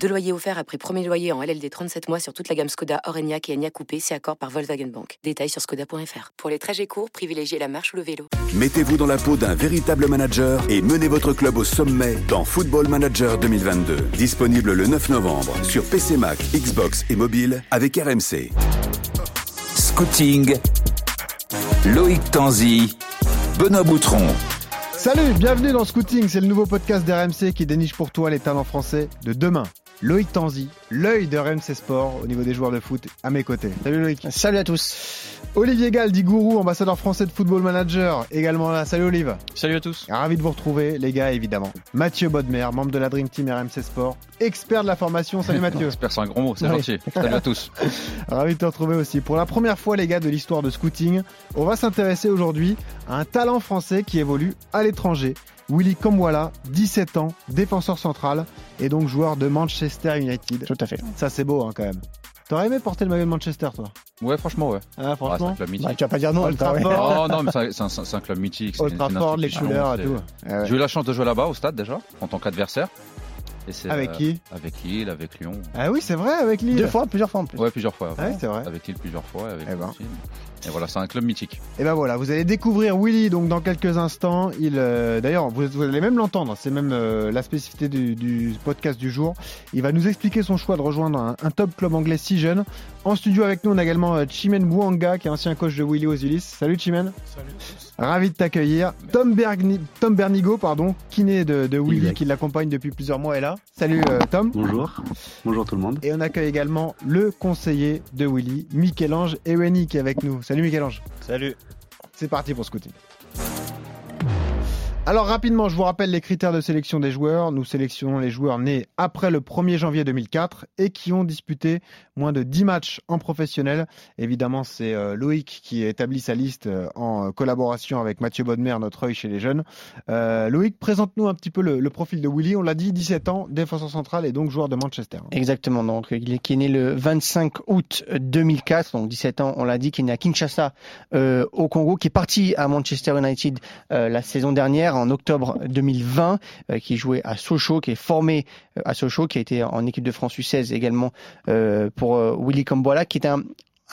Deux loyers offerts après premier loyer en LLD 37 mois sur toute la gamme Skoda, Orenia et Enya Coupé, c'est accord par Volkswagen Bank. Détails sur skoda.fr. Pour les trajets courts, privilégiez la marche ou le vélo. Mettez-vous dans la peau d'un véritable manager et menez votre club au sommet dans Football Manager 2022. Disponible le 9 novembre sur PC Mac, Xbox et mobile avec RMC. Scouting, Loïc Tanzi, Benoît Boutron. Salut, bienvenue dans Scouting, c'est le nouveau podcast d'RMC qui déniche pour toi les talents français de demain. Loïc Tanzi, l'œil de RMC Sport au niveau des joueurs de foot à mes côtés. Salut Loïc. Salut à tous. Olivier Gall, dit Gourou, ambassadeur français de Football Manager, également là. Salut Olive. Salut à tous. Ravi de vous retrouver, les gars, évidemment. Mathieu Bodmer, membre de la Dream Team RMC Sport, expert de la formation. Salut Mathieu. expert, c'est un grand mot, c'est gentil. Salut à tous. Ravi de te retrouver aussi. Pour la première fois, les gars, de l'histoire de scouting, on va s'intéresser aujourd'hui à un talent français qui évolue à l'étranger. Willy Comwala, 17 ans, défenseur central et donc joueur de Manchester United. Tout à fait. Ça c'est beau hein, quand même. T'aurais aimé porter le maillot de Manchester toi? Ouais franchement ouais. Ah franchement. Ouais, c'est un club mythique. Bah, tu vas pas dire non. Old Trafford. Oh non mais c'est un, club mythique. Old Trafford, les couleurs et tout. J'ai eu la chance de jouer là-bas au stade déjà en tant qu'adversaire. avec euh, qui? Avec Lille, avec Lyon. Ah oui, c'est vrai, avec Lille. Deux fois, plusieurs fois en plus. Ouais, plusieurs fois. Ah oui, c'est vrai. Avec Lille plusieurs fois. Avec eh ben. Et voilà, c'est un club mythique. Et ben voilà, vous allez découvrir Willy donc dans quelques instants. Il, euh, d'ailleurs, vous, vous, allez même l'entendre. C'est même euh, la spécificité du, du, podcast du jour. Il va nous expliquer son choix de rejoindre un, un, top club anglais si jeune. En studio avec nous, on a également euh, Chimène Bouanga, qui est ancien coach de Willy aux. Salut Chimène. Salut. Ravi de t'accueillir. Tom, Bergni, Tom Bernigo, pardon, kiné de, de Willy, qui l'accompagne depuis plusieurs mois, est là. Salut euh, Tom. Bonjour. Bonjour tout le monde. Et on accueille également le conseiller de Willy, Michel-Ange Eweni, qui est avec nous. Salut Michel-Ange. Salut. C'est parti pour Scouting. Alors rapidement, je vous rappelle les critères de sélection des joueurs. Nous sélectionnons les joueurs nés après le 1er janvier 2004 et qui ont disputé moins de 10 matchs en professionnel. Évidemment, c'est euh, Loïc qui établit sa liste euh, en collaboration avec Mathieu Bodmer, notre œil chez les jeunes. Euh, Loïc, présente-nous un petit peu le, profil de Willy. On l'a dit, 17 ans, défenseur central et donc joueur de Manchester. Exactement. Donc, il est, né le 25 août 2004, donc 17 ans, on l'a dit, qui est né à Kinshasa au Congo, qui est parti à Manchester United la saison dernière en octobre 2020, euh, qui jouait à Sochaux, qui est formé euh, à Sochaux, qui a été en équipe de France U16 également euh, pour Willy Combola, qui est un,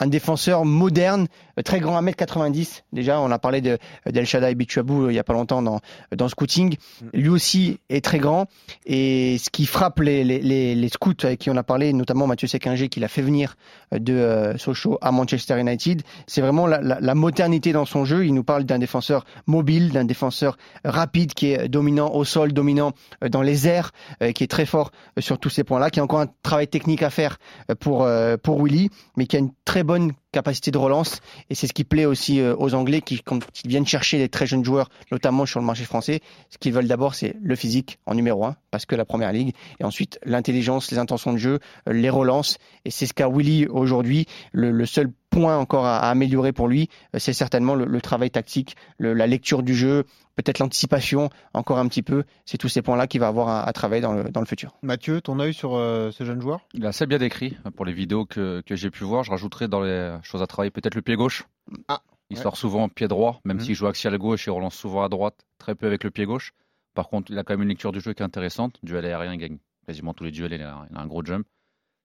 un défenseur moderne, très grand, 1m90. Déjà, on a parlé de d'El Shaddai Bichuabou il y a pas longtemps dans, dans Scouting. Lui aussi est très grand. Et ce qui frappe les, les, les scouts avec qui on a parlé, notamment Mathieu Sekinger, qui l'a fait venir de euh, Sochaux à Manchester United, c'est vraiment la, la, la, modernité dans son jeu. Il nous parle d'un défenseur mobile, d'un défenseur rapide qui est dominant au sol, dominant dans les airs, euh, qui est très fort sur tous ces points-là, qui a encore un travail technique à faire pour, euh, pour Willy, mais qui a une très bonne capacité de relance et c'est ce qui plaît aussi aux Anglais qui, viennent chercher des très jeunes joueurs, notamment sur le marché français, ce qu'ils veulent d'abord c'est le physique en numéro un parce que la première ligue et ensuite l'intelligence, les intentions de jeu, les relances et c'est ce qu'a Willy aujourd'hui. Le, seul point encore à, à améliorer pour lui, c'est certainement le, le, travail tactique, le, la lecture du jeu, peut-être l'anticipation encore un petit peu. C'est tous ces points-là qu'il va avoir à, à, travailler dans le, dans le futur. Mathieu, ton œil sur euh, ce jeune joueur? Il est assez bien décrit pour les vidéos que, que j'ai pu voir. Je rajouterai dans les choses à travailler peut-être le pied gauche. Ah, il ouais. sort souvent pied droit, même Mhm. s'il joue axial gauche, il relance souvent à droite, très peu avec le pied gauche. Par contre, il a quand même une lecture du jeu qui est intéressante. Duel aérien, il gagne quasiment tous les duels. Il a, il a un gros jump.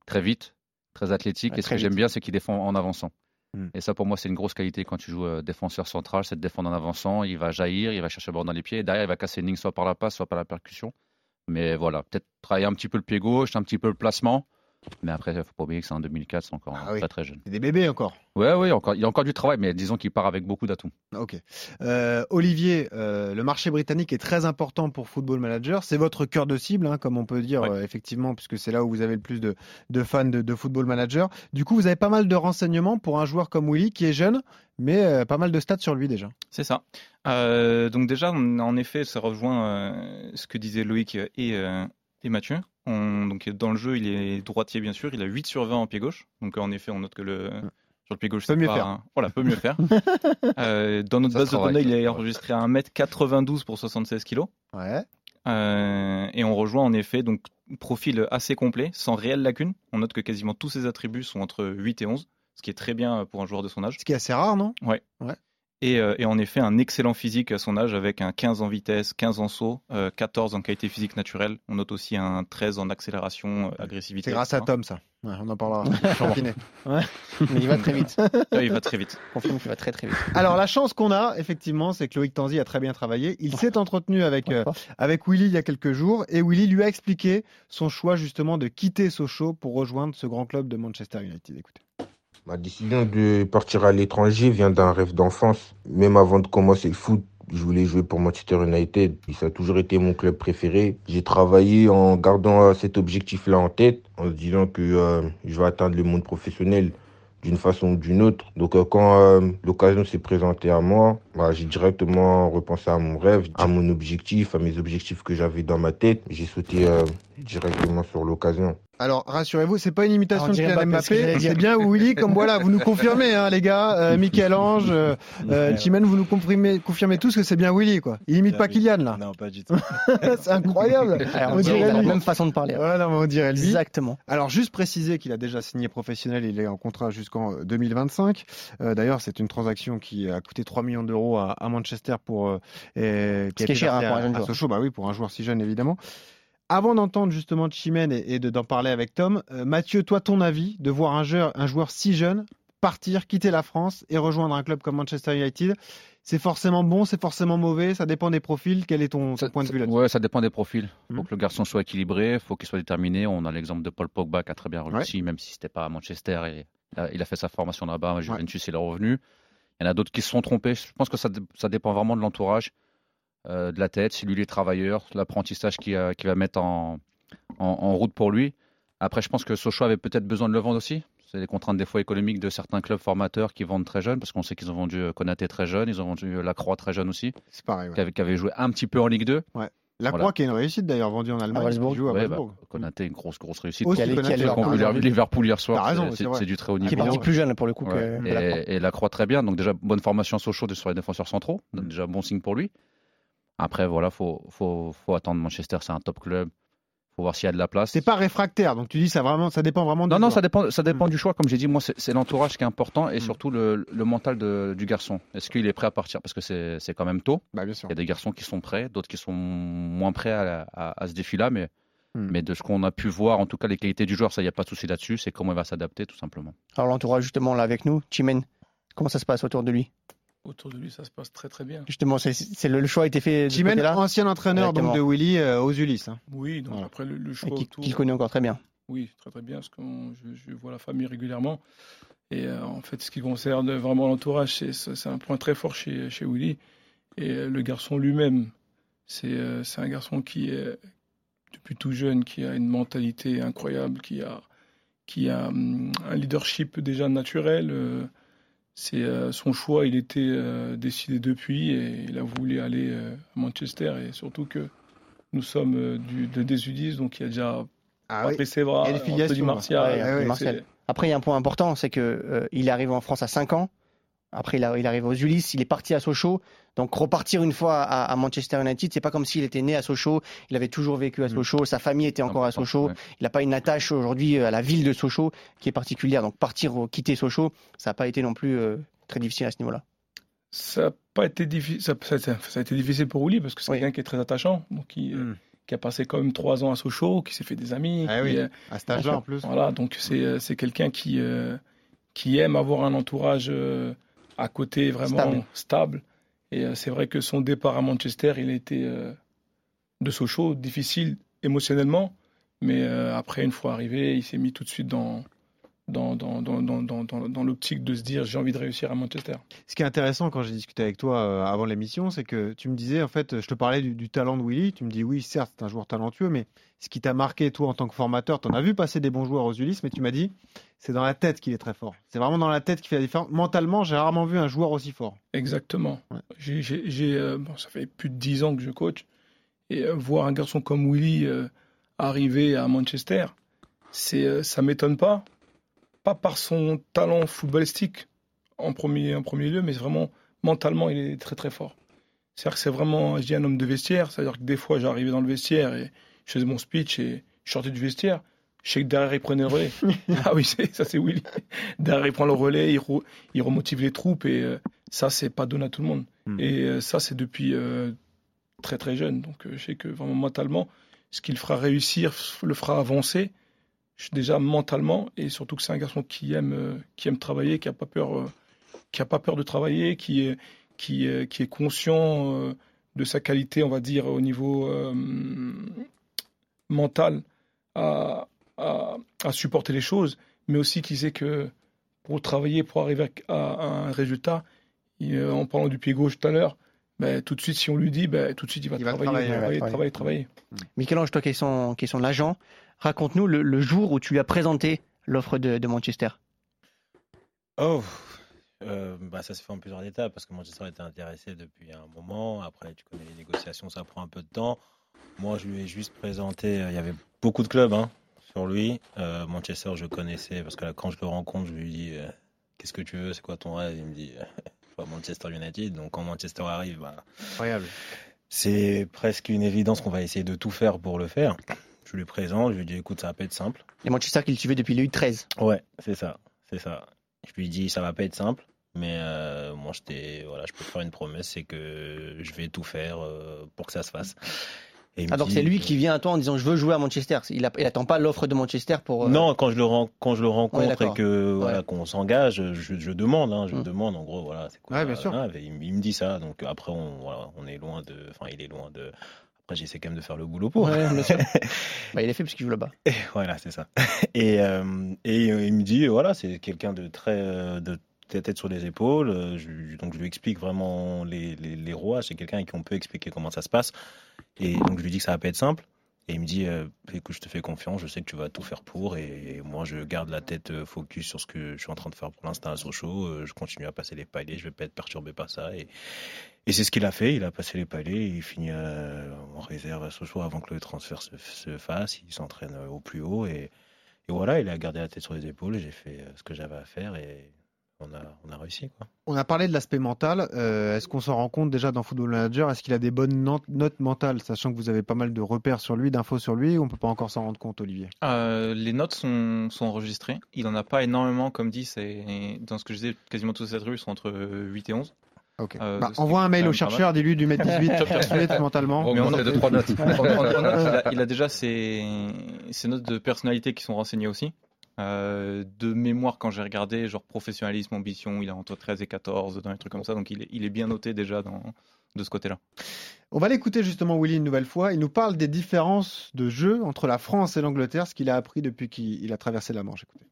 Très vite, très athlétique. Ouais, et ce que j'aime bien, c'est qu'il défend en avançant. Mm. Et ça, pour moi, c'est une grosse qualité quand tu joues euh, défenseur central, c'est de défendre en avançant. Il va jaillir, il va chercher le ballon dans les pieds. Et derrière, il va casser une ligne soit par la passe, soit par la percussion. Mais voilà, peut-être travailler un petit peu le pied gauche, un petit peu le placement. Mais après, il ne faut pas oublier que c'est en 2004, c'est encore Ah oui. très très jeune. C'est des bébés encore. Ouais, oui, encore, il y a encore du travail, mais disons qu'il part avec beaucoup d'atouts. Ok. Euh, Olivier, euh, le marché britannique est très important pour Football Manager. C'est votre cœur de cible, hein, comme on peut dire, Ouais. euh, effectivement, puisque c'est là où vous avez le plus de, de fans de, de Football Manager. Du coup, vous avez pas mal de renseignements pour un joueur comme Willy, qui est jeune, mais euh, pas mal de stats sur lui déjà. C'est ça. Euh, donc déjà, on- en effet, ça rejoint euh, ce que disaient Loïc et, euh, et Mathieu. On- donc dans le jeu, il est droitier bien sûr. Il a 8 sur 20 en pied gauche. Donc en effet, on note que le Sur le pied gauche, Peut c'est mieux pas faire. un- Voilà, peut mieux faire. Euh, dans notre Ça base se de données, il est enregistré à 1m92 pour 76 kg. Ouais. Euh, et on rejoint en effet donc profil assez complet, sans réelle lacune. On note que quasiment tous ses attributs sont entre 8 et 11, ce qui est très bien pour un joueur de son âge. Ce qui est assez rare, non? Et, euh, et en effet, un excellent physique à son âge avec un 15 en vitesse, 15 en saut, euh, 14 en qualité physique naturelle. On note aussi un 13 en accélération, euh, agressivité. C'est grâce à. Tom, ça. Ouais, on en parlera. Mais il va très vite. Ouais, il va très vite. Confirme qu'il va très très vite. Alors, la chance qu'on a, effectivement, c'est que Loïc Tanzi a très bien travaillé. Il s'est entretenu avec, euh, avec Willy il y a quelques jours et Willy lui a expliqué son choix, justement, de quitter Sochaux pour rejoindre ce grand club de Manchester United. Écoutez. Ma décision de partir à l'étranger vient d'un rêve d'enfance. Même avant de commencer le foot, je voulais jouer pour Manchester United. Ça a toujours été mon club préféré. J'ai travaillé en gardant euh, cet objectif-là en tête, en se disant que euh, je vais atteindre le monde professionnel d'une façon ou d'une autre. Donc euh, quand l'occasion s'est présentée à moi, bah, j'ai directement repensé à mon rêve, à mon objectif, à mes objectifs que j'avais dans ma tête. J'ai sauté directement sur l'occasion. Alors, rassurez-vous, c'est pas une imitation On de Kylian Mbappé, ce c'est bien Willy, comme voilà, vous nous confirmez, hein, les gars, euh, Michel-Ange, euh, euh, Chimène, vous nous confirmez, confirmez tous que c'est bien Willy, quoi. Il imite pas Kylian, là. Non, pas du tout. c'est incroyable. Alors, On dirait la lui. même façon de parler. Ouais, non, mais on dirait lui. Exactement. Alors, juste préciser qu'il a déjà signé professionnel, il est en contrat jusqu'en euh, 2025. Euh, D'ailleurs, c'est une transaction qui a coûté 3 millions d'euros à, à Manchester pour. euh, et, Ce qui est cher, hein, pour un à- jeune joueur. Sochaux, bah oui, pour un joueur si jeune, évidemment. Avant d'entendre justement Chimène et, et de- d'en parler avec Tom, euh, Mathieu, toi, ton avis de voir un joueur, un joueur si jeune partir, quitter la France et rejoindre un club comme Manchester United, c'est forcément bon, c'est forcément mauvais, ça dépend des profils. Quel est ton, ton Ça- point de vue là-dessus? Ouais, ça dépend des profils. Il faut Mhm. que le garçon soit équilibré, il faut qu'il soit déterminé. On a l'exemple de Paul Pogba qui a très bien réussi, même si c'était pas à Manchester. Et, il a- il a fait sa formation là-bas, à Juventus, il est revenu. Il y en a d'autres qui se sont trompés. Je pense que ça dépend vraiment de l'entourage, euh, de la tête, si lui il est travailleur, l'apprentissage qu'il a- qu'il va mettre en, en, en route pour lui. Après, je pense que Sochaux avait peut-être besoin de le vendre aussi. C'est les contraintes des fois économiques de certains clubs formateurs qui vendent très jeunes, parce qu'on sait qu'ils ont vendu euh, Konaté très jeune, ils ont vendu euh, Lacroix très jeune aussi, C'est pareil. ouais. qui avait, qui avait joué un petit peu en Ligue 2. La Voilà. Croix qui est une réussite d'ailleurs, vendue en Allemagne. Wolfsburg. qui joue à Ouais, Wolfsburg. bah, Konaté, une grosse, grosse réussite. Aussi, Qui a- qui. Liverpool hier T'as soir, raison, c'est- c'est c'est c'est du très haut Qui est niveau. parti plus jeune pour le coup Ouais. que, que la Croix. Et, et la Croix très bien, donc déjà bonne formation à Sochaux sur les défenseurs centraux, donc déjà bon signe pour lui. Après voilà, faut faut faut attendre Manchester, c'est un top club, faut voir s'il y a de la place. C'est pas réfractaire, donc tu dis ça vraiment, ça dépend vraiment. du Non non, ça dépend ça dépend Mm. du choix comme j'ai dit moi c'est l'entourage qui est important et Mm. surtout le, le mental de- du garçon. Est-ce qu'il est prêt à partir? Parce que c'est c'est quand même tôt. Bah, bien sûr. Il y a des garçons qui sont prêts, d'autres qui sont moins prêts à, à- à ce défi-là mais Mm. mais de ce qu'on a pu voir, en tout cas les qualités du joueur, ça y a pas de souci là-dessus, c'est comment il va s'adapter tout simplement. Alors l'entourage justement là avec nous, Chimène, comment ça se passe autour de lui? Autour de lui, ça se passe très très bien. Justement, c'est c'est le, le choix a été fait Chimène, ancien entraîneur donc, de Willy euh, aux Ulysses. hein. Oui, donc Voilà. après le, le et choix qui, autour. qu'il connaît encore très bien. Oui, très très bien, parce que je, je vois la famille régulièrement. Et euh, en fait, ce qui concerne vraiment l'entourage, c'est, c'est c'est un point très fort chez, chez Willy. Et euh, le garçon lui-même, c'est, euh, c'est un garçon qui est, depuis tout jeune, qui a une mentalité incroyable, qui a, qui a hum, un leadership déjà naturel. C'est euh, son choix, il était euh, décidé depuis et il a voulu aller euh, à Manchester. Et surtout que nous sommes euh, du, de, des U10, donc il y a déjà Ah oui. Patrice Evra, Il y a une filiation, Anthony Martial. ouais, Martial. Après, il y a un point important, c'est que euh, il est arrivé en France à 5 ans. Après, il, a- il arrive aux Ulysses, il est parti à Sochaux. Donc, repartir une fois à, à Manchester United, c'est pas comme s'il était né à Sochaux. Il avait toujours vécu à Mm. Sochaux. Sa famille était encore à Sochaux. Il n'a pas une attache aujourd'hui à la ville de Sochaux qui est particulière. Donc, partir, euh, quitter Sochaux, ça n'a pas été non plus euh, très difficile à ce niveau-là. Ça n'a pas été difficile. Ça, ça- ça- ça a été difficile pour Willy parce que c'est Oui. quelqu'un qui est très attachant, donc qui, euh, Mm. qui a passé quand même trois ans à Sochaux, qui s'est fait des amis. Ah qui, oui, euh, à cet âge-là en plus. Voilà, donc c'est euh, c'est quelqu'un qui, euh, qui aime avoir un entourage euh, à côté vraiment Stable. stable. Et euh, c'est vrai que son départ à Manchester, il a été euh, de Sochaux difficile émotionnellement, mais euh, après, une fois arrivé, il s'est mis tout de suite dans, dans, l'optique de se dire j'ai envie de réussir à Manchester. Ce qui est intéressant quand j'ai discuté avec toi euh, avant l'émission, c'est que tu me disais, en fait, je te parlais du, du talent de Willy. Tu me dis, oui, certes, c'est un joueur talentueux, mais ce qui t'a marqué, toi, en tant que formateur, tu en as vu passer des bons joueurs aux Ulysses, mais tu m'as dit, c'est dans la tête qu'il est très fort. C'est vraiment dans la tête qui fait la différence. Mentalement, j'ai rarement vu un joueur aussi fort. Exactement. Ouais. J'ai, j'ai- j'ai, euh, bon, ça fait plus de dix ans que je coach. Et euh, voir un garçon comme Willy euh, arriver à Manchester, c'est, ça m'étonne pas. Pas par son talent footballistique, en premier, en premier lieu, mais vraiment mentalement, il est très très fort. C'est-à-dire que c'est vraiment, je dis, un homme de vestiaire. C'est-à-dire que des fois, j'arrivais dans le vestiaire et je faisais mon speech et je sortais du vestiaire. Je sais que derrière, il prenait le relais. ah oui, ça c'est Willy. Derrière, il prend le relais, il, il remotive les troupes et euh, ça, c'est pas donné à tout le monde. Hmm. Et euh, ça, c'est depuis euh, très très jeune. Donc je sais que vraiment mentalement, ce qu'il fera réussir le fera avancer. Je déjà mentalement et surtout que c'est un garçon qui aime, qui aime travailler, qui a pas peur, qui a pas peur de travailler, qui est, qui, qui est conscient de sa qualité, on va dire, au niveau mental à, à, supporter les choses, mais aussi qui sait que pour travailler, pour arriver à, un résultat, en parlant du pied gauche tout à l'heure, ben, tout de suite, si on lui dit, ben, tout de suite, il va, travailler, travailler, travailler, travailler, Michel-Ange, toi qui es son, l'agent, raconte-nous le, jour où tu lui as présenté l'offre de, Manchester. Oh, euh, bah ça s'est fait en plusieurs étapes parce que Manchester était intéressé depuis un moment. Après, tu connais les négociations, ça prend un peu de temps. Moi, je lui ai juste présenté. Euh, il y avait beaucoup de clubs hein, sur lui. Euh, Manchester, je connaissais parce que quand je le rencontre, je lui dis euh, Qu'est-ce que tu veux? C'est quoi ton rêve Il me dit Manchester United. Donc, quand Manchester arrive, bah, incroyable. C'est presque une évidence qu'on va essayer de tout faire pour le faire. Je lui présente, je lui dis Écoute, ça va pas être simple. Et Manchester qu'il suivait depuis le U13 Ouais, c'est ça. C'est ça. Je lui dis Ça va pas être simple. Mais moi, je, voilà, je peux te faire une promesse, c'est que je vais tout faire pour que ça se fasse. Ah, donc c'est lui qui vient à toi en disant je veux jouer à Manchester. Il, attend pas l'offre de Manchester pour. Euh, non, quand je le, quand je le rencontre et que voilà, qu'on s'engage, je, demande, hein, je hum. demande en gros voilà. Quoi, ouais, bien sûr. il, me dit ça, donc après on, voilà, on est loin de, enfin il est loin de. Après j'essaie quand même de faire le boulot pour. Ouais, bien sûr. bah, il est fait parce qu'il joue là-bas. voilà, c'est ça. Et, euh, et euh, il me dit voilà, c'est quelqu'un de très de la tête sur les épaules. donc je lui explique vraiment les, les, les rouages. C'est quelqu'un qui on peut expliquer comment ça se passe. Et donc je lui dis que ça va pas être simple. Et il me dit, euh, écoute, je te fais confiance, je sais que tu vas tout faire pour. Et, moi, je garde la tête euh, focus sur ce que je suis en train de faire pour l'instant à Sochaux. Euh, je continue à passer les paliers, je vais pas être perturbé par ça. Et, c'est ce qu'il a fait. Il a passé les paliers. Il finit en réserve à Sochaux avant que le transfert se, se fasse. Il s'entraîne au plus haut. Et, et, voilà, il a gardé la tête sur les épaules. J'ai fait ce que j'avais à faire. Et on a, on a réussi. Quoi. On a parlé de l'aspect mental. Euh, est-ce qu'on s'en rend compte déjà dans Football Manager? Est-ce qu'il a des bonnes notes mentales, sachant que vous avez pas mal de repères sur lui, d'infos sur lui, ou on peut pas encore s'en rendre compte, Olivier? Euh, Les notes sont, sont, enregistrées. Il en a pas énormément, comme dit, c'est dans ce que je disais, quasiment toutes cette rue sont entre 8 et 11. Ok. Euh, bah, envoie un mail au chercheur, dis-lui du mettre 18 mentalement. Mais on a deux, trois notes. il, a, déjà ses, ses notes de personnalité qui sont renseignées aussi. Euh, de mémoire, quand j'ai regardé, genre professionnalisme, ambition, il a entre 13 et 14, dans les trucs comme ça, donc il est, il est bien noté déjà dans, de ce côté-là. On va l'écouter justement, Willy, une nouvelle fois. Il nous parle des différences de jeu entre la France et l'Angleterre, ce qu'il a appris depuis qu'il a traversé la Manche. Écoutez.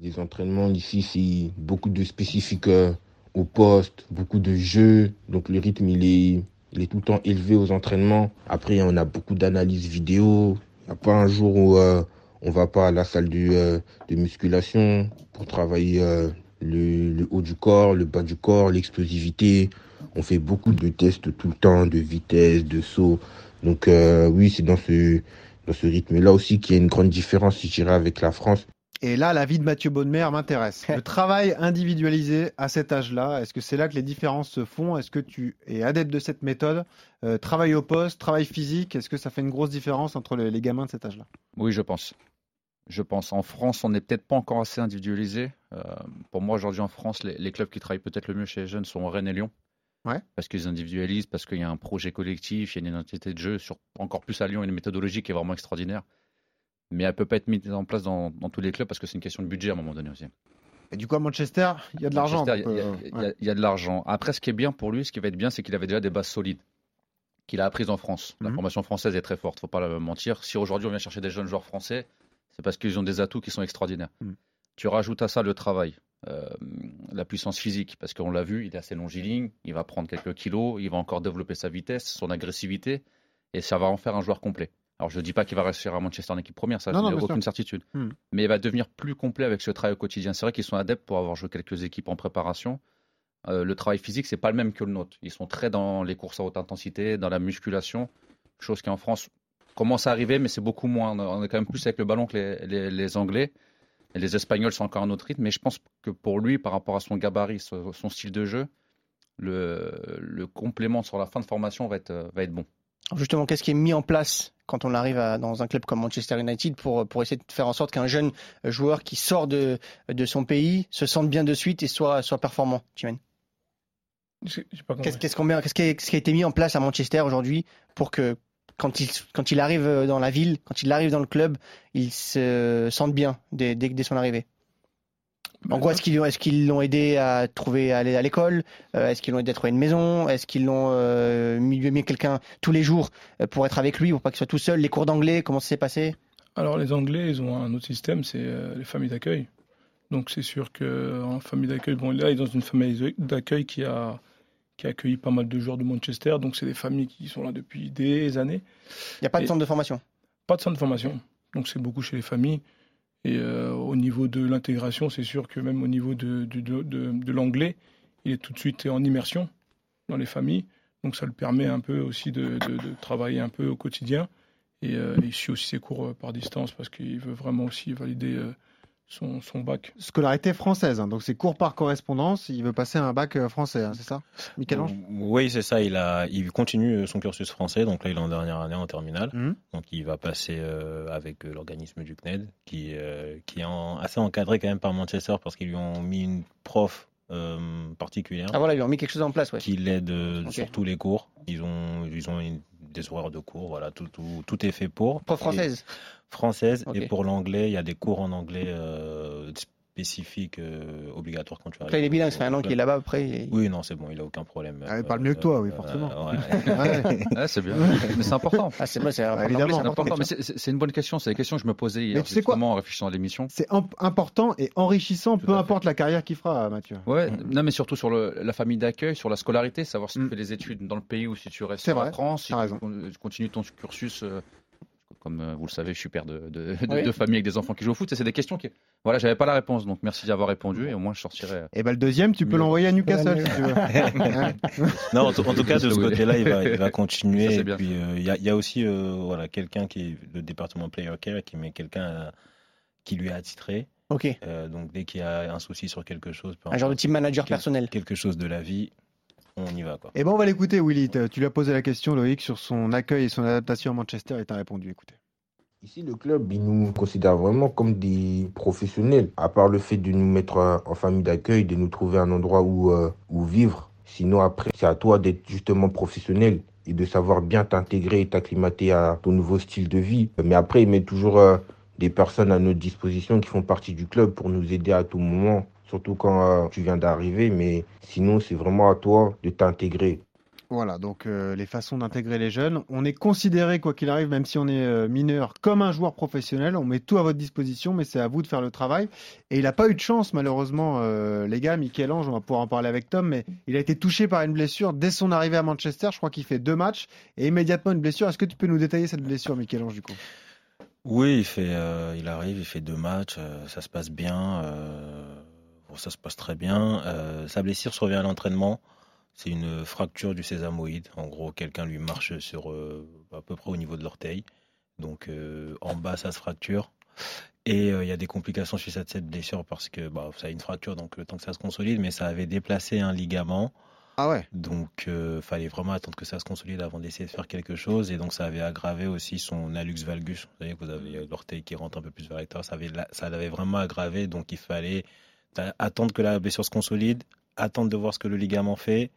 Les entraînements ici, c'est beaucoup de spécifiques euh, au poste, beaucoup de jeux, donc le rythme, il est, il est tout le temps élevé aux entraînements. Après, on a beaucoup d'analyses vidéo. Il n'y a pas un jour où... Euh, on va pas à la salle euh, de, musculation pour travailler euh, le, haut du corps, le bas du corps, l'explosivité. On fait beaucoup de tests tout le temps, de vitesse, de saut. Donc euh, oui, c'est dans ce, dans ce rythme-là aussi qu'il y a une grande différence, je dirais, avec la France. Et là, la vie de Mathieu Bonnemer m'intéresse. Le travail individualisé à cet âge-là, est-ce que c'est là que les différences se font? Est-ce que tu es adepte de cette méthode? Travail au poste, travail physique, est-ce que ça fait une grosse différence entre les gamins de cet âge-là? Oui, je pense. Je pense en France, on n'est peut-être pas encore assez individualisé. Euh, pour moi, aujourd'hui en France, les, clubs qui travaillent peut-être le mieux chez les jeunes sont Rennes et Lyon. Ouais. Parce qu'ils individualisent, parce qu'il y a un projet collectif, il y a une identité de jeu. Sur, encore plus à Lyon, une méthodologie qui est vraiment extraordinaire. Mais elle ne peut pas être mise en place dans, tous les clubs parce que c'est une question de budget à un moment donné aussi. Et du coup, à Manchester, il y a de l'argent. Il y, a de l'argent. Après, ce qui est bien pour lui, ce qui va être bien, c'est qu'il avait déjà des bases solides qu'il a apprises en France. La mhm. formation française est très forte, faut pas mentir. Si aujourd'hui on vient chercher des jeunes joueurs français, c'est parce qu'ils ont des atouts qui sont extraordinaires. Mm. Tu rajoutes à ça le travail, euh, la puissance physique, parce qu'on l'a vu, il est assez longiligne, il va prendre quelques kilos, il va encore développer sa vitesse, son agressivité, et ça va en faire un joueur complet. Alors je ne dis pas qu'il va rester à Manchester en équipe première, ça, n'a aucune certitude. Mm. Mais il va devenir plus complet avec ce travail au quotidien. C'est vrai qu'ils sont adeptes pour avoir joué quelques équipes en préparation. Euh, le travail physique, c'est pas le même que le nôtre. Ils sont très dans les courses à haute intensité, dans la musculation, chose qui en France commence à arriver, mais c'est beaucoup moins. On est quand même plus avec le ballon que les, Anglais. Et les Espagnols sont encore un autre rythme, mais je pense que pour lui, par rapport à son gabarit, son, son style de jeu, le, le complément sur la fin de formation va être, euh, va être bon. Justement, qu'est-ce qui est mis en place quand on arrive à- dans un club comme Manchester United pour, pour essayer de faire en sorte qu'un jeune joueur qui sort de, de son pays se sente bien de suite et soit, soit performant, compris. Qu'est-ce qui, a été mis en place à Manchester aujourd'hui pour que quand il, quand il arrive dans la ville, quand il arrive dans le club, il se sente bien dès, dès, dès son arrivée? En gros, est-ce qu'ils est l'ont aidé à trouver à aller à l'école Euh, Est-ce qu'ils l'ont aidé à trouver une maison Est-ce qu'ils l'ont euh, mis, quelqu'un tous les jours euh, pour être avec lui, pour pas qu'il soit tout seul? Les cours d'anglais, comment ça s'est passé? Alors les Anglais, ils ont un autre système, c'est euh, les familles d'accueil. Donc c'est sûr qu'en famille d'accueil, bon là, il est dans une famille d'accueil qui a, qui a accueilli pas mal de joueurs de Manchester, donc c'est des familles qui sont là depuis des années. Il n'y a pas de Et- centre de formation? Pas de centre de formation, donc c'est beaucoup chez les familles. Et euh, au niveau de l'intégration, c'est sûr que même au niveau de, l'anglais, il est tout de suite en immersion dans les familles. Donc ça le permet un peu aussi de, travailler un peu au quotidien. Et euh, il suit aussi ses cours euh, par distance parce qu'il veut vraiment aussi valider son, son bac. Scolarité française, hein, donc c'est cours par correspondance. Il veut passer un bac euh, français, hein, c'est ça Michel-Ange Oui, c'est ça. Il, a, il continue son cursus français. Donc là, il est en dernière année en terminale. Mhm. Donc il va passer euh, avec euh, l'organisme du CNED, qui, euh, qui est en- assez encadré quand même par Manchester parce qu'ils lui ont mis une prof euh, particulière Ah voilà, ils ont mis quelque chose en place, ouais. qui l'aide euh, sur tous les cours. Ils ont, ils ont une- des horaires de cours. Voilà, tout, tout, tout est fait pour. Prof française Et- française. Et pour l'anglais, il y a des cours en anglais euh, spécifiques euh, obligatoires quand tu arrives. Après, il est bilingue, fait un an qu'il est là-bas, après. il Oui, non, c'est bon, il a aucun problème. Ah, il parle mieux que toi, oui, forcément. ouais. Ouais. Ouais, c'est bien. Mais c'est important. Ah, c'est c'est Bah, évidemment. C'est important. Mais c'est- c'est c'est une bonne question. C'est la question que je me posais hier, Mais tu sais quoi en réfléchissant à l'émission. C'est imp- important et enrichissant, Tout peu importe la carrière qu'il fera, Mathieu. Ouais, non, mais surtout sur le- la famille d'accueil, sur la scolarité, savoir si Mm. tu fais les études dans le pays ou si tu restes C'est en France, si tu continues ton cursus. Euh, comme euh, vous le savez, je suis père de, de, de- Oui. de famille avec des enfants qui jouent au foot. Et c'est des questions qui. Voilà, j'avais pas la réponse, donc merci d'y avoir répondu. Et au moins, je sortirai. Et ben le deuxième, tu peux l'envoyer à Newcastle si tu veux. Non, en, tout- en tout cas, de ce côté-là, il va, il va Ça, continuer. c'est et bien. puis, euh, il y, a, il y a aussi euh, voilà, quelqu'un qui est le département Player Care qui met quelqu'un qui lui est attitré. Ok. Euh, donc, dès qu'il y a un souci sur quelque chose, Un genre de team manager quel- personnel. quelque chose de la vie, on y va. Quoi. Eh ben on va l'écouter, Willy. Tu lui as posé la question, Loïc, sur son accueil et son adaptation à Manchester et t'as répondu. Écoutez. Ici, le club, il nous considère vraiment comme des professionnels, à part le fait de nous mettre en famille d'accueil, de nous trouver un endroit où, euh, où vivre. Sinon, après, c'est à toi d'être justement professionnel et de savoir bien t'intégrer et t'acclimater à ton nouveau style de vie. Mais après, il met toujours euh, des personnes à notre disposition qui font partie du club pour nous aider à tout moment, surtout quand euh, tu viens d'arriver. Mais sinon, c'est vraiment à toi de t'intégrer. Voilà, donc euh, les façons d'intégrer les jeunes. On est considéré, quoi qu'il arrive, même si on est euh, mineur, comme un joueur professionnel. On met tout à votre disposition, mais c'est à vous de faire le travail. Et il n'a pas eu de chance, malheureusement, euh, les gars. Michel-Ange, on va pouvoir en parler avec Tom, mais il a été touché par une blessure dès son arrivée à Manchester. Je crois qu'il fait deux matchs et immédiatement une blessure. Est-ce que tu peux nous détailler cette blessure, Michel-Ange, du coup? Oui, il, fait, il arrive, il fait deux matchs, ça se passe bien, ça se passe très bien. Sa blessure survient à l'entraînement, c'est une fracture du sésamoïde. En gros, quelqu'un lui marche sur euh, à peu près au niveau de l'orteil, donc euh, en bas ça se fracture. Et euh, il y a des complications suite à cette blessure parce que bah, ça a une fracture, donc le temps que ça se consolide, mais ça avait déplacé un ligament. Ah ouais Donc, fallait vraiment attendre que ça se consolide avant d'essayer de faire quelque chose. Et donc, ça avait aggravé aussi son hallux valgus. Vous savez que vous avez l'orteil qui rentre un peu plus vers l'extérieur. Ça, avait, ça l'avait vraiment aggravé. Donc, il fallait attendre que la blessure se consolide, attendre de voir ce que le ligament fait.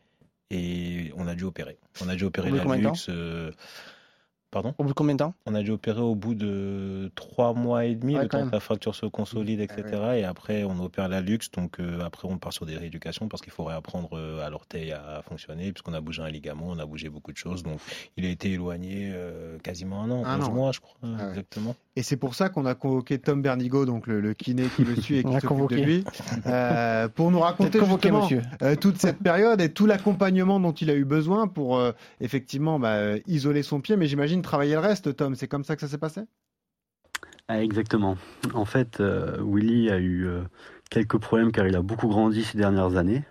Et on a dû opérer. On a dû opérer de l'hallux. euh, Pardon Au bout de combien de temps On a dû opérer au bout de trois mois et demi, Ouais, le temps même. que la fracture se consolide, etc. Et après, on opère la luxe. Donc, euh, après, on part sur des rééducations parce qu'il faut réapprendre euh, à l'orteil à fonctionner, puisqu'on a bougé un ligament, on a bougé beaucoup de choses. Donc, il a été éloigné euh, quasiment un an, Un 11 an, mois, je crois, Ah exactement. Et c'est pour ça qu'on a convoqué Tom Bernigo, donc le, le kiné qui le suit et qui s'occupe de convoqué. lui, euh, pour nous raconter convoqué, euh, toute cette période et tout l'accompagnement dont il a eu besoin pour euh, effectivement bah, isoler son pied, mais j'imagine travailler le reste, Tom. C'est comme ça que ça s'est passé? Ah, exactement. En fait, euh, Willy a eu euh, quelques problèmes car il a beaucoup grandi ces dernières années.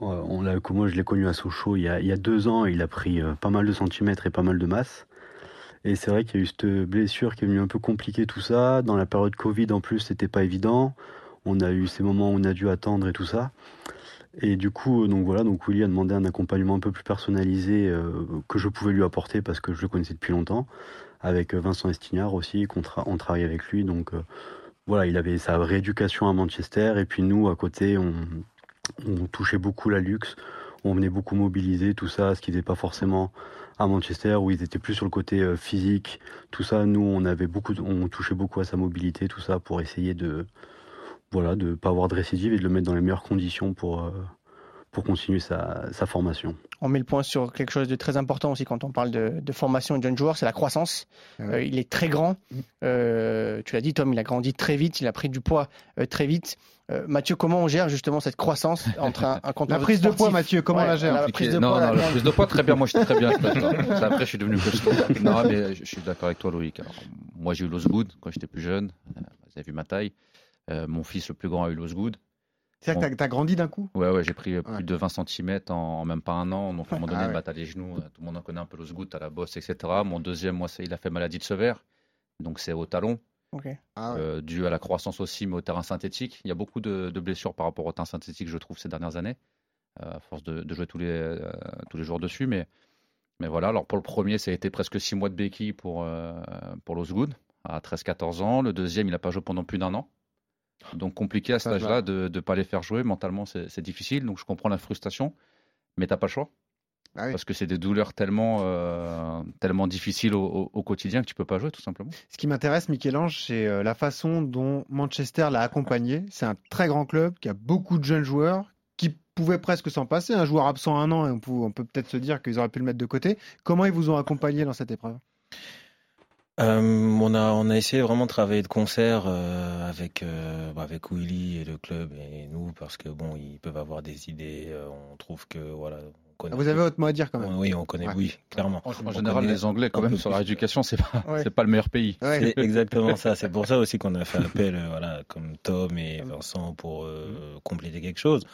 Euh, on l'a, moi, je l'ai connu à Sochaux il y a, il y a deux ans. Il a pris euh, pas mal de centimètres et pas mal de masse. Et c'est vrai qu'il y a eu cette blessure qui est venue un peu compliquer tout ça. Dans la période Covid, en plus, c'était pas évident. On a eu ces moments où on a dû attendre et tout ça. Et du coup, donc voilà, donc Willy a demandé un accompagnement un peu plus personnalisé euh, que je pouvais lui apporter parce que je le connaissais depuis longtemps, avec euh, Vincent Estignard aussi, qu'on tra- on travaille avec lui. Donc euh, voilà, il avait sa rééducation à Manchester et puis nous à côté, on, on touchait beaucoup la luxe, on venait beaucoup mobiliser tout ça, ce qui n'était pas forcément à Manchester où ils étaient plus sur le côté euh, physique, tout ça. Nous, on avait beaucoup, on touchait beaucoup à sa mobilité, tout ça pour essayer de voilà, de pas avoir de récidive et de le mettre dans les meilleures conditions pour, euh, pour continuer sa, sa formation. On met le point sur quelque chose de très important aussi quand on parle de, de formation et de jeunes joueurs, c'est la croissance. Euh, il est très grand. Euh, tu l'as dit, Tom, il a grandi très vite, il a pris du poids euh, très vite. Euh, Mathieu, comment on gère justement cette croissance entre un, un La prise de poids, Mathieu, comment on la gère La prise de non, poids, non, la- la prise de poids, très bien. Moi, j'étais très bien. Après, je suis devenu costaud. Non, mais je suis d'accord avec toi, Loïc. Alors, moi, j'ai eu l'Osgood quand j'étais plus jeune. Euh, Vous avez vu ma taille. Euh, mon fils, le plus grand, a eu l'Osgood. C'est-à-dire que t'as- t'as grandi d'un coup Ouais, ouais, j'ai pris plus de 20 cm en, en même pas un an. Donc, à un moment donné, Ah ouais. bah, t'as les genoux. Tout le monde en connaît un peu l'Osgood, t'as la bosse, etc. Mon deuxième, moi, c'est- il a fait maladie de Sevère. Donc, c'est au talon. Ah ouais. euh, dû à la croissance aussi, mais au terrain synthétique. Il y a beaucoup de, de blessures par rapport au terrain synthétique, je trouve, ces dernières années, euh, à force de, de jouer tous les, euh, tous les jours dessus. Mais, mais voilà, alors pour le premier, ça a été presque six mois de béquille pour, euh, pour l'Osgood, à 13-14 ans. Le deuxième, il n'a pas joué pendant plus d'un an. Donc compliqué à cet âge-là de ne pas les faire jouer. Mentalement, c'est c'est difficile. Donc je comprends la frustration, mais tu n'as pas le choix. Ah oui. Parce que c'est des douleurs tellement, euh, tellement difficiles au, au- au quotidien que tu peux pas jouer, tout simplement. Ce qui m'intéresse, Michel-Ange, c'est euh, la façon dont Manchester l'a accompagné. C'est un très grand club qui a beaucoup de jeunes joueurs qui pouvaient presque s'en passer. Un joueur absent un an, et on peut, on peut peut-être se dire qu'ils auraient pu le mettre de côté. Comment ils vous ont accompagné dans cette épreuve? Euh, on a on a essayé vraiment de travailler de concert euh, avec euh, bah, avec Willy et le club et nous parce que bon ils peuvent avoir des idées euh, on trouve que voilà connaît Vous avez votre mot à dire quand même. oui on connaît Ouais. oui clairement En, en général, connaît les Anglais, quand même, sur la plus. rééducation, c'est pas, Ouais. c'est pas le meilleur pays. Ouais. C'est exactement ça. C'est pour ça aussi qu'on a fait appel, euh, voilà, comme Tom et Vincent pour euh, compléter quelque chose.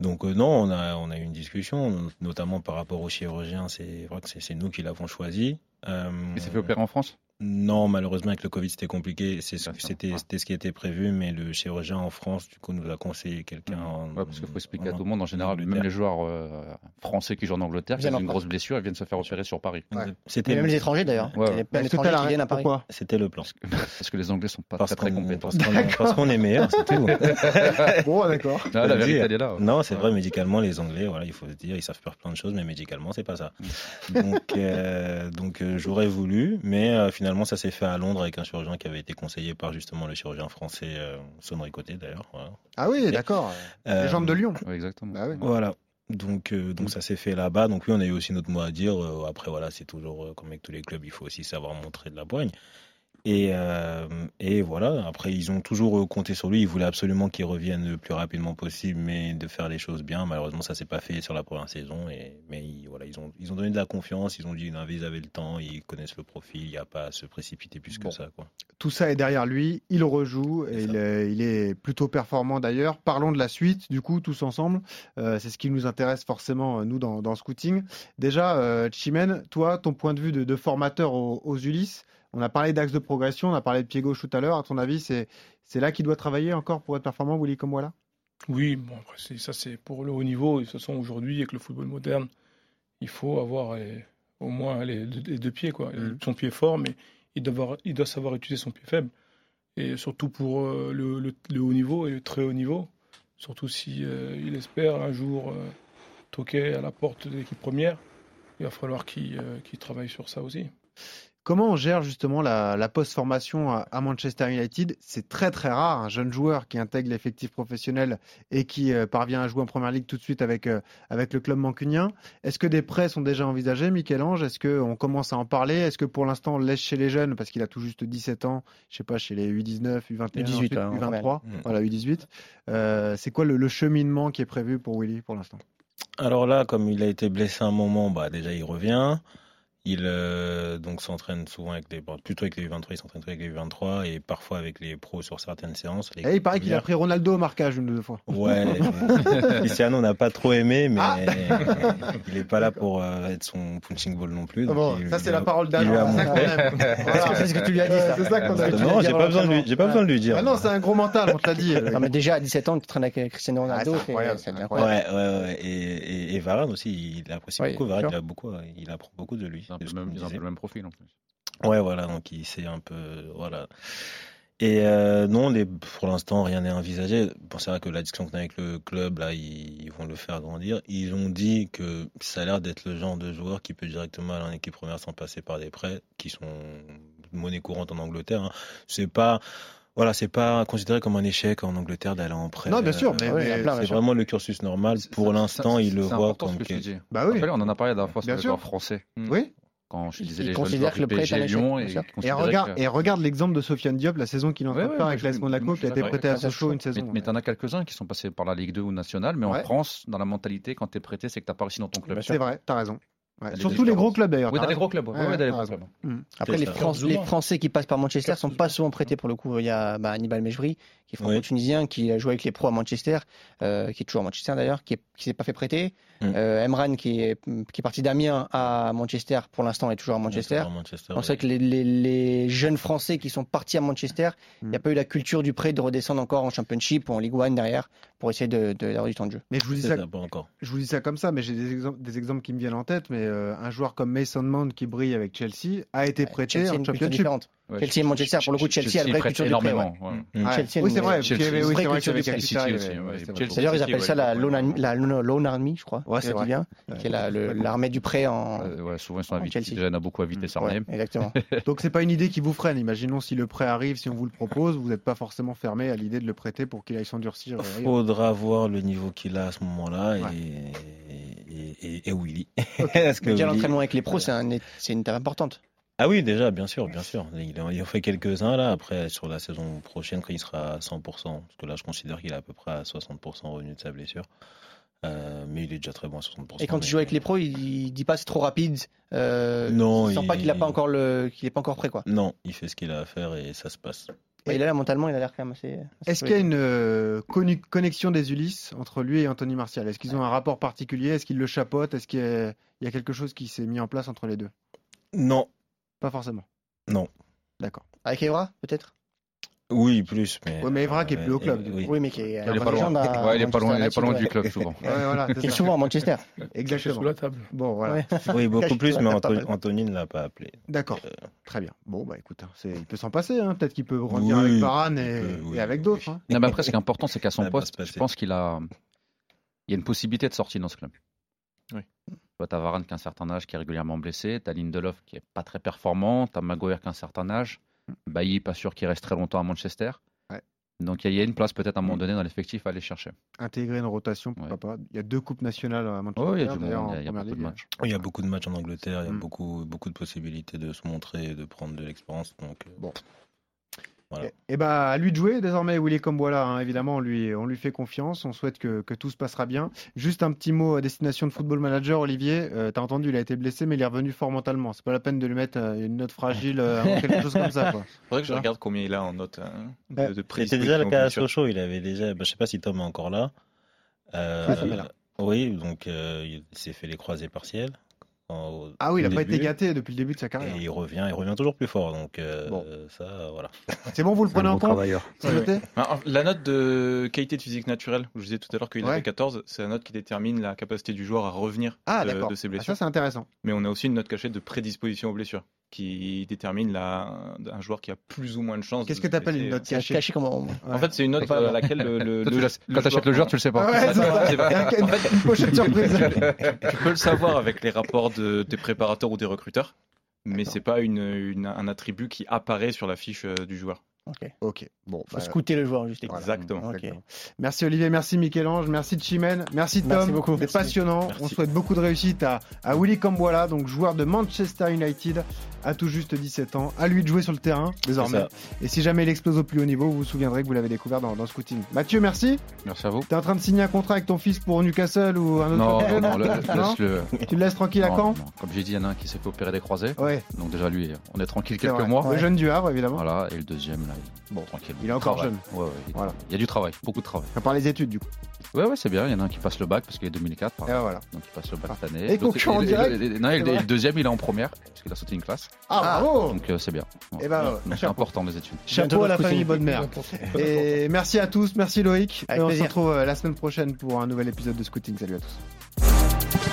Donc euh, non, on a on a eu une discussion, notamment par rapport au chirurgien. C'est vrai que c'est c'est nous qui l'avons choisi. Euh, Il s'est fait opérer en France? Non, malheureusement avec le Covid c'était compliqué. C'est ce- D'accord, c'était ouais. c'était ce qui était prévu, mais le chirurgien en France du coup nous a conseillé quelqu'un. en- Ouais, parce qu'il faut expliquer à tout le monde, en général, même les joueurs euh, français qui jouent en Angleterre, qui ont une France. grosse blessure, ils viennent se faire opérer sur Paris. Ouais. Et C'était même les étrangers d'ailleurs. Que d'étrangers t'as qui viennent à Paris. Pourquoi? C'était le plan. Parce que les Anglais sont pas Parce très très compétents. parce qu'on est, parce qu'on est meilleur, c'est tout. Bon, d'accord. Ah, la vérité, elle est là. Non, c'est vrai, médicalement, les Anglais, voilà, il faut se dire, ils savent faire plein de choses, mais médicalement, c'est pas ça. Donc, euh, euh, j'aurais voulu, mais euh, finalement, ça s'est fait à Londres avec un chirurgien qui avait été conseillé par justement le chirurgien français, euh, Sonnery Côté d'ailleurs. Voilà. Ah oui, d'accord. Euh, Les jambes de Lyon. Ouais, exactement. Bah oui. Voilà. Donc, euh, donc ça s'est fait là-bas. Donc oui, on a eu aussi notre mot à dire. Euh, après, voilà, c'est toujours euh, comme avec tous les clubs, il faut aussi savoir montrer de la poigne. Et, euh, et voilà, après, ils ont toujours euh, compté sur lui. Ils voulaient absolument qu'il revienne le plus rapidement possible, mais de faire les choses bien. Malheureusement, ça s'est pas fait sur la première saison. Et, mais ils, voilà, ils, ont, ils ont donné de la confiance. Ils ont dit, non, ils avaient le temps, ils connaissent le profil. Il n'y a pas à se précipiter plus Bon. que ça. Quoi. Tout ça est derrière lui. Il rejoue et il est, il est plutôt performant d'ailleurs. Parlons de la suite, du coup, tous ensemble. Euh, c'est ce qui nous intéresse forcément, nous, dans, dans Scouting. Déjà, euh, Chimène, toi, ton point de vue de, de formateur aux, aux Ulysses, on a parlé d'axe de progression, on a parlé de pied gauche tout à l'heure. À ton avis, c'est là qu'il doit travailler encore pour être performant, Willy Comwalla Oui, bon, après, ça c'est pour le haut niveau. Et de toute façon, aujourd'hui, avec le football moderne, il faut avoir euh, au moins les, deux- les deux pieds. Quoi. Mhm. Son pied fort, mais il doit, avoir- il doit savoir utiliser son pied faible. Et surtout pour euh, le, le- le haut niveau et le très haut niveau. Surtout si euh, il espère un jour euh, toquer à la porte de l'équipe première. Il va falloir qu'il qu'il travaille sur ça aussi. Comment on gère justement la, la post-formation à, à Manchester United? C'est très très rare, un jeune joueur qui intègre l'effectif professionnel et qui euh, parvient à jouer en première ligue tout de suite avec, euh, avec le club mancunien. Est-ce que des prêts sont déjà envisagés, Michel-Ange? Est-ce qu'on commence à en parler? Est-ce que pour l'instant on le laisse chez les jeunes? Parce qu'il a tout juste 17 ans, je sais pas, chez les U19, U21, U18, ensuite ouais, en U23, première. voilà U18. Euh, C'est quoi le, le cheminement qui est prévu pour Willy pour l'instant? Alors là, comme il a été blessé un moment, bah déjà il revient. Il euh, donc s'entraîne souvent avec les, plutôt avec les U23, il s'entraîne avec les U23 et parfois avec les pros sur certaines séances. les Et il paraît qu'il a pris Ronaldo au marquage une ou deux fois. Ouais, Cristiano n'a pas trop aimé, mais Ah. il est pas là pour euh, être son punching ball non plus. donc Bon, il- ça c'est la a- parole d'Alain. Voilà. C'est ce que tu lui as dit, ça. C'est ça qu'on a Non, j'ai pas besoin de lui, j'ai pas besoin de lui dire. Ah non, c'est un gros mental, on te l'a dit. Non, mais déjà à 17 ans, tu traînes avec Cristiano Ronaldo, Ah, c'est Ouais, incroyable. ouais, ouais. Et, et, et Varane aussi, il apprécie Oui, beaucoup. Varane, sûr. il, a beaucoup, il apprend beaucoup de lui. Ils ont un peu même- ils ont un peu le même profil en plus. Ouais, voilà, donc il sait un peu, voilà. Et euh, non, les, pour l'instant, rien n'est envisagé. Bon, c'est vrai que la discussion qu'on a avec le club, là, ils, ils vont le faire grandir. Ils ont dit que ça a l'air d'être le genre de joueur qui peut directement aller en équipe première sans passer par des prêts, qui sont monnaie courante en Angleterre. hein. C'est pas, voilà, c'est pas considéré comme un échec en Angleterre d'aller en prêt. Non, bien sûr, mais- Euh, mais- c'est bien sûr. vraiment le cursus normal. Pour l'instant, ils le C'est voient important comme que tu quelque- dis. Bah oui. Rappelez, on en a parlé la dernière fois joueurs français. Oui. Quand je disais les jeunes joueurs que le du PSG Lyon et regarde, que- et regarde l'exemple de Sofiane Diop, la saison qu'il est en train Ouais, de ouais, faire avec je- l'AS Monaco, je qui a été prêté à Sochaux une saison. mais t'en as quelques-uns qui sont passés par la Ligue 2 ou nationale, mais en France, dans la mentalité, quand t'es prêté, c'est que t'as pas réussi dans ton club. C'est vrai, t'as raison. Ouais. Surtout les gros clubs d'ailleurs. Oui, t'as t'as des raison. gros clubs. Ouais, Ouais, gros. Après, les, ça. Fran- les Français qui passent par Manchester sont pas souvent prêtés pour le coup. Il y a bah, Hannibal Mejbri, qui est franco-tunisien, qui a joué avec les pros à Manchester, euh, qui est toujours à Manchester d'ailleurs, qui ne s'est pas fait prêter. Mm. Euh, Emran, qui est, qui est parti d'Amiens à Manchester, pour l'instant est toujours à Manchester. À Manchester, On sait que les, les- les jeunes Français qui sont partis à Manchester, il n'y a pas eu la culture du prêt de redescendre encore en Championship ou en League One derrière pour essayer de- de- d'avoir du temps de jeu. Mais je vous dis ça, ça, pas encore. je vous dis ça comme ça, mais j'ai des exemples, des exemples qui me viennent en tête. Mais euh, un joueur comme Mason Mount qui brille avec Chelsea a été prêté Chelsea en Championship. Ouais, Chelsea et Manchester, pour le coup, Chelsea a une vraie prête culture du prêt. ouais. Mm. Chelsea, oui, c'est vrai. Chelsea, oui, vrai culture du il vrai. Chelsea, D'ailleurs, ils appellent ça la ouais. Army, je crois. Ouais, c'est vrai. bien, qui est la- le- l'armée du prêt en. Euh, ouais, souvent ils sont invités. Chelsea. Déjà, il en a beaucoup Ouais, Arnhem. exactement. Donc c'est pas une idée qui vous freine. Imaginons si le prêt arrive, si on vous le propose, vous n'êtes pas forcément fermé à l'idée de le prêter pour qu'il aille s'endurcir. euh, ailleurs. Faudra voir le niveau qu'il a à ce moment-là et, et, Willy. Déjà, l'entraînement avec les pros, c'est une étape importante. Ah oui, déjà, bien sûr, bien sûr. Il en, il en fait quelques-uns là. Après, sur la saison prochaine, quand il sera à 100%, parce que là, je considère qu'il est à peu près à 60% revenu de sa blessure. Euh, mais il est déjà très bon à 60%. Et quand mais- il joue avec les pros, il, il dit pas c'est trop rapide. Euh, Non, il sent il- pas qu'il a pas encore le, qu'il est pas encore prêt quoi. Non, il fait ce qu'il a à faire et ça se passe. Et là, mentalement, il a l'air quand même assez. assez Est-ce qu'il y a une euh, connu- connexion des Ulysses entre lui et Anthony Martial? Est-ce qu'ils ont un rapport particulier? Est-ce qu'ils le chapeautent Est-ce qu'il y, a- il y a quelque chose qui s'est mis en place entre les deux? Non, Pas forcément. non. D'accord. Avec Evra, peut-être? Oui, plus, mais. Ouais, mais Evra qui est plus au club, euh, du coup. oui. Oui, mais qui est. Il pas loin. légende à Ouais, il est pas loin, il est pas loin du club souvent. Ouais, voilà, Qui est souvent à Manchester. Exactement. sous la table. Bon, voilà. Ouais. Oui, beaucoup plus, mais Anthony ne l'a pas appelé. D'accord. Euh, Très bien. Bon, bah écoute, hein, c'est- il peut s'en passer. hein. Peut-être qu'il peut revenir Oui, avec Varane et, il peut, oui, et avec oui. d'autres. hein. Non, mais après, ce qui est important, c'est qu'à son poste, je pense qu'il a, il y a une possibilité de sortie dans ce club. Oui. Tu as Varane qui a un certain âge, qui est régulièrement blessé. Tu as Lindelof qui est pas très performant. Tu as Maguire qui a un certain âge. Bailly, pas sûr qu'il reste très longtemps à Manchester. Ouais. Donc il y a- une place peut-être à un moment donné dans l'effectif à aller chercher. Intégrer une rotation, pourquoi pas. Il y a deux coupes nationales à Manchester. Oh, il y a du monde, il y a, beaucoup de matchs. Il y a beaucoup de matchs en Angleterre, il y a Mm. beaucoup, beaucoup de possibilités de se montrer et de prendre de l'expérience. Donc, euh, Bon. Voilà. Et, et bah, à lui de jouer désormais, Willy Comboila. Hein, évidemment, on lui, on lui fait confiance. On souhaite que, que tout se passera bien. Juste un petit mot à destination de Football Manager, Olivier. Euh, T'as entendu, il a été blessé, mais il est revenu fort mentalement. C'est pas la peine de lui mettre euh, une note fragile, euh, ou quelque chose comme ça. Quoi. Faudrait que je regarde combien il a en note hein, de, de C'était déjà le cas à. Sochaux, il avait déjà, bah, je sais pas si Tom est encore là. Euh, est là. Oui, donc euh, il s'est fait les croisés partiels. En- Ah oui, il au a pas été gâté depuis le début de sa Et carrière. il revient, il revient toujours plus fort. Donc euh, Bon. ça, voilà. C'est bon, vous le prenez en bon compte La note de qualité de physique naturelle, je disais tout à l'heure qu'il Ouais. avait 14, c'est la note qui détermine la capacité du joueur à revenir Ah, de, de ses Ah, blessures. ça, c'est intéressant. Mais on a aussi une note cachée de prédisposition aux blessures, qui détermine la, un joueur qui a plus ou moins de chances. Qu'est-ce que tu appelles une note C'est cachée caché comme on- En fait, c'est une note Pas à laquelle le, le, Toi, tu le- laisses- le Quand t'achètes le joueur, tu le sais pas. Ouais, c'est c'est en fait, une pochette surprise. tu peux le savoir avec les rapports de, des préparateurs ou des recruteurs, mais c'est pas une, une- un attribut qui apparaît sur la fiche euh, du joueur. Ok. ok, bon. Faut bah, scouter le joueur, juste. voilà. Exactement. Ok. Exactement. Merci Olivier, merci Michel-Ange, merci Chimène, merci Tom. Merci beaucoup. C'était Merci. passionnant. Merci. On souhaite beaucoup de réussite à, à Willy Camboila, donc joueur de Manchester United. À tout juste 17 ans. À lui de jouer sur le terrain désormais. Et si jamais il explose au plus haut niveau, vous vous souviendrez que vous l'avez découvert dans, dans Scouting. Mathieu, merci. Merci à vous. T'es en train de signer un contrat avec ton fils pour Newcastle ou un autre Non, club non, non, le- Non. Tu le laisses tranquille à non. Comme j'ai dit, il y en a un qui s'est fait opérer des croisés. Ouais. Donc déjà lui, on est tranquille quelques vrai. mois. Le jeune du Havre, évidemment. Voilà, et le deuxième, là, il... bon, tranquille. Il est encore Travail. jeune. Ouais, ouais, il... Voilà. il y a du travail, beaucoup de travail. À part les études, du coup. Ouais, ouais, c'est bien. Il y en a un qui passe le bac parce qu'il est 2004. Par Et voilà. Donc il passe le bac cette année. Et concurrent direct. Non, le deuxième, il est en première parce qu'il a sauté une classe. Ah, bravo Donc euh, c'est bien. Eh ben, Ouais. ouais. Donc, c'est Chapeau. important les études. Chapeau à la famille Bonne Mère. Et merci à tous, merci Loïc. Avec et on plaisir. se retrouve euh, la semaine prochaine pour un nouvel épisode de Scouting. Salut à tous.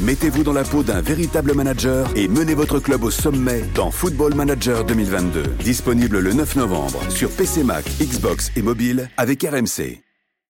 Mettez-vous dans la peau d'un véritable manager et menez votre club au sommet dans Football Manager 2022. Disponible le 9 novembre sur PC Mac, Xbox et mobile avec RMC.